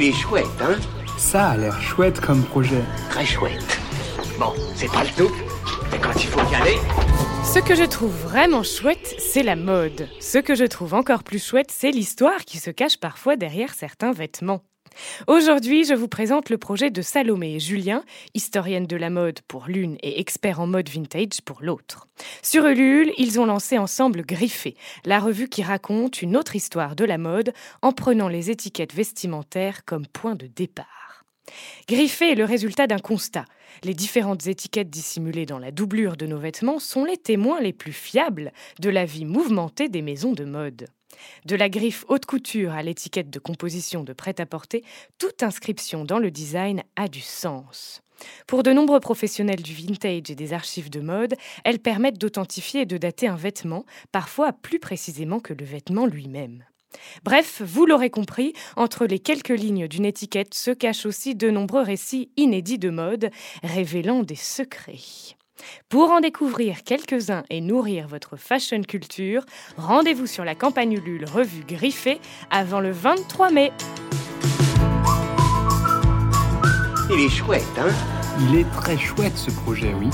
Il est chouette, hein Ça a l'air chouette comme projet. Très chouette. Bon, c'est pas le tout, mais quand il faut y aller... Ce que je trouve vraiment chouette, c'est la mode. Ce que je trouve encore plus chouette, c'est l'histoire qui se cache parfois derrière certains vêtements. Aujourd'hui, je vous présente le projet de Salomé et Julien, historienne de la mode pour l'une et expert en mode vintage pour l'autre. Sur Ulule, ils ont lancé ensemble Griffé, la revue qui raconte une autre histoire de la mode en prenant les étiquettes vestimentaires comme point de départ. Griffé est le résultat d'un constat. Les différentes étiquettes dissimulées dans la doublure de nos vêtements sont les témoins les plus fiables de la vie mouvementée des maisons de mode. De la griffe haute couture à l'étiquette de composition de prêt-à-porter, toute inscription dans le design a du sens. Pour de nombreux professionnels du vintage et des archives de mode, elles permettent d'authentifier et de dater un vêtement, parfois plus précisément que le vêtement lui-même. Bref, vous l'aurez compris, entre les quelques lignes d'une étiquette se cachent aussi de nombreux récits inédits de mode, révélant des secrets. Pour en découvrir quelques-uns et nourrir votre fashion culture, rendez-vous sur la campagne Ulule revue Griffée avant le 23 mai. Il est chouette, hein? Il est très chouette ce projet, oui.